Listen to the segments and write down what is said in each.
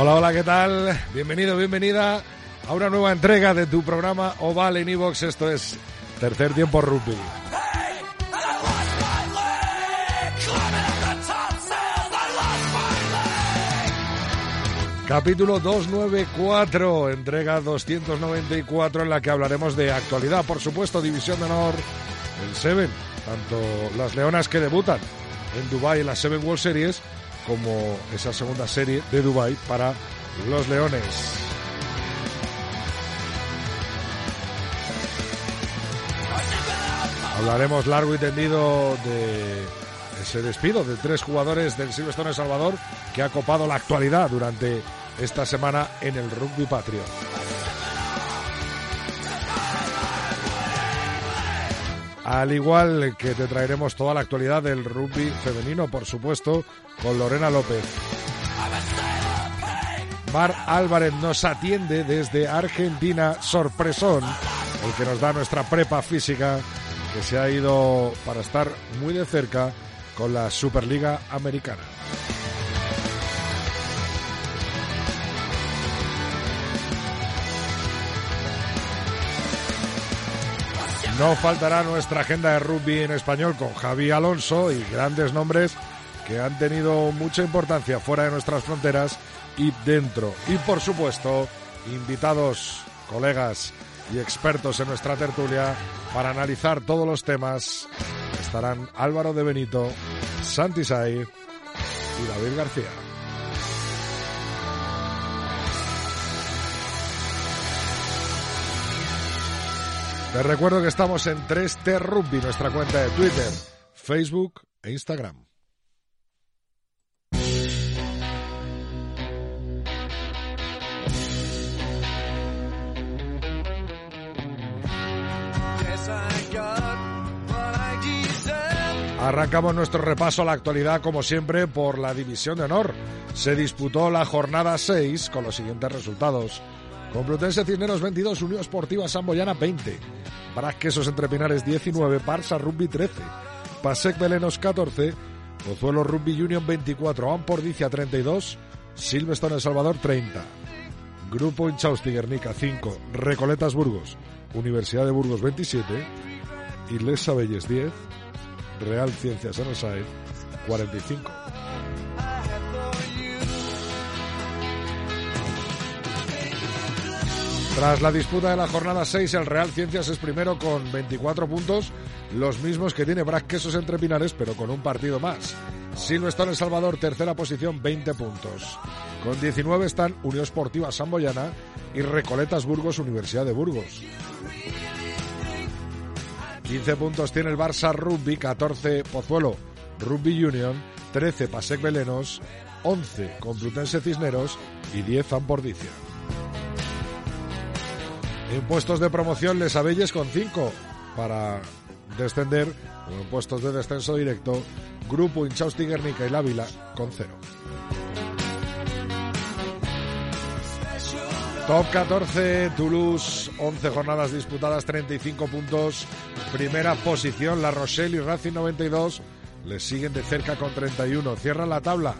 Hola, hola, ¿qué tal? Bienvenido, bienvenida a una nueva entrega de tu programa Oval en Evox. Esto es Tercer Tiempo Rugby. Capítulo 294, entrega 294 en la que hablaremos de actualidad, por supuesto, División de Honor, el Seven, tanto las leonas que debutan en Dubai en la Seven World Series como esa segunda serie de Dubai para los Leones. Hablaremos largo y tendido de ese despido de tres jugadores del Silverstone El Salvador que ha copado la actualidad durante esta semana en el rugby patrio. Al igual que te traeremos toda la actualidad del rugby femenino, por supuesto, con Lorena López. Mar Álvarez nos atiende desde Argentina, sorpresón, el que nos da nuestra prepa física, que se ha ido para estar muy de cerca con la Superliga Americana. No faltará nuestra agenda de rugby en español con Javi Alonso y grandes nombres que han tenido mucha importancia fuera de nuestras fronteras y dentro. Y por supuesto, invitados, colegas y expertos en nuestra tertulia para analizar todos los temas estarán Álvaro de Benito, Santi Sai y David García. Te recuerdo que estamos en 3T Rugby, nuestra cuenta de Twitter, Facebook e Instagram. Arrancamos nuestro repaso a la actualidad, como siempre, por la División de Honor. Se disputó la jornada 6 con los siguientes resultados. Complutense Cisneros 22, Unión Esportiva Samboyana 20, Brasquesos Entre Pinares 19, Barça Rugby 13, Pasec Belenos 14, Pozuelo Rugby Union 24, Ampordicia 32, Silverstone El Salvador 30, Grupo Inchausti Guernica 5, Recoletas Burgos, Universidad de Burgos 27, Isles Sabelles 10, Real Ciencias Enosae 45. Tras la disputa de la jornada 6, el Real Ciencias es primero con 24 puntos, los mismos que tiene Quesos entre Pinares, pero con un partido más. Silvestre El Salvador, tercera posición, 20 puntos. Con 19 están Unión Esportiva Samboyana y Recoletas Burgos, Universidad de Burgos. 15 puntos tiene el Barça Rugby, 14 Pozuelo Rugby Union, 13 Pasec Belenos, 11 Complutense Cisneros y 10 Ampordicia. En puestos de promoción Les Abelles con 5 para descender, o en puestos de descenso directo, Grupo Inchausti Guernica y La Vila con 0. Top 14, Toulouse, 11 jornadas disputadas, 35 puntos. Primera posición, La Rochelle y Racing 92. Les siguen de cerca con 31. Cierran la tabla,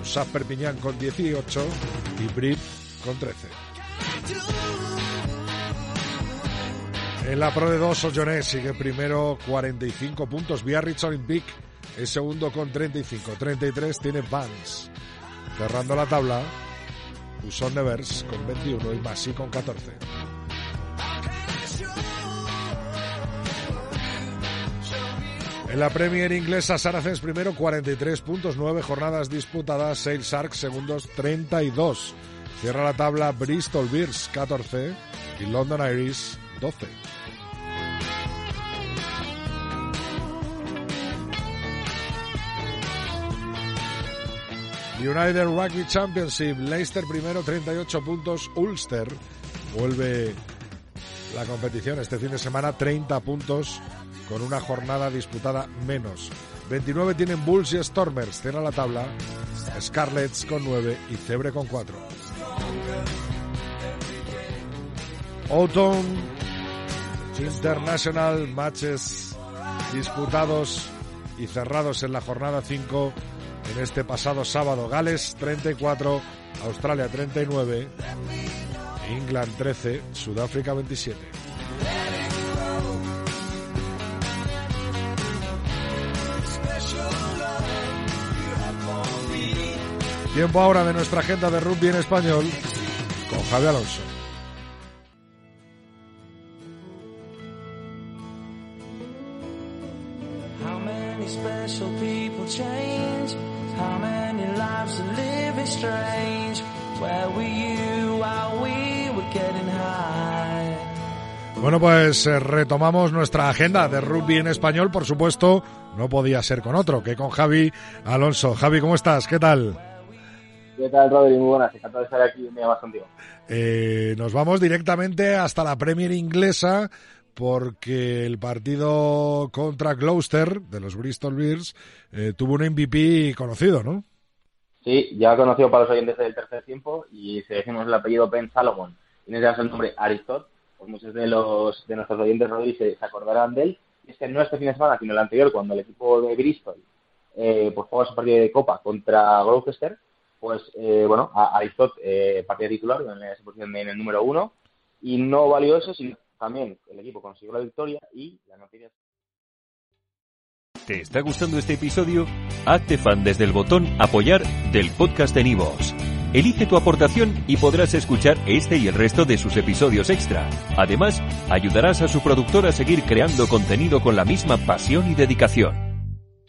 Usaf Perpiñán con 18 y Brit con 13. En la Pro de 2, Ollonés sigue primero 45 puntos. Biarritz Olympique es segundo con 35. 33 tiene Vance. Cerrando la tabla, Uson Nevers con 21 y Masi con 14. En la Premier inglesa, Saracens primero 43 puntos, 9 jornadas disputadas, Sale Sharks segundos 32. Cierra la tabla Bristol Bears 14 y London Irish 12. United Rugby Championship, Leicester primero, 38 puntos, Ulster vuelve la competición este fin de semana, 30 puntos con una jornada disputada menos. 29 tienen Bulls y Stormers, cierra la tabla, Scarlets con 9 y Cebre con 4. Autumn International Matches disputados y cerrados en la jornada 5 en este pasado sábado. Gales 34, Australia 39, England 13, Sudáfrica 27. Tiempo ahora de nuestra agenda de rugby en español con Javi Alonso. Bueno, pues eh, retomamos nuestra agenda de rugby en español, por supuesto, no podía ser con otro que con Javi Alonso. Javi, ¿cómo estás? ¿Qué tal? ¿Qué tal, Rodri? Muy buenas, encantado de estar aquí un día más contigo. Eh, nos vamos directamente hasta la Premier inglesa porque el partido contra Gloucester de los Bristol Bears eh, tuvo un MVP conocido, ¿no? Sí, ya conocido para los oyentes del tercer tiempo y si decimos el apellido Ben Salomon y necesitas el nombre Aristot, pues muchos de los de nuestros oyentes Rodri se, acordarán de él. Y es que no este fin de semana, sino el anterior, cuando el equipo de Bristol eh, pues juega su partido de Copa contra Gloucester, pues eh, bueno, Aristot eh, partida titular en esa posición en el número uno y no valió eso, sino también el equipo consiguió la victoria y la noticia ¿Te está gustando este episodio? Hazte fan desde el botón apoyar del podcast de Nivos. Elige tu aportación y podrás escuchar este y el resto de sus episodios extra. Además, ayudarás a su productor a seguir creando contenido con la misma pasión y dedicación.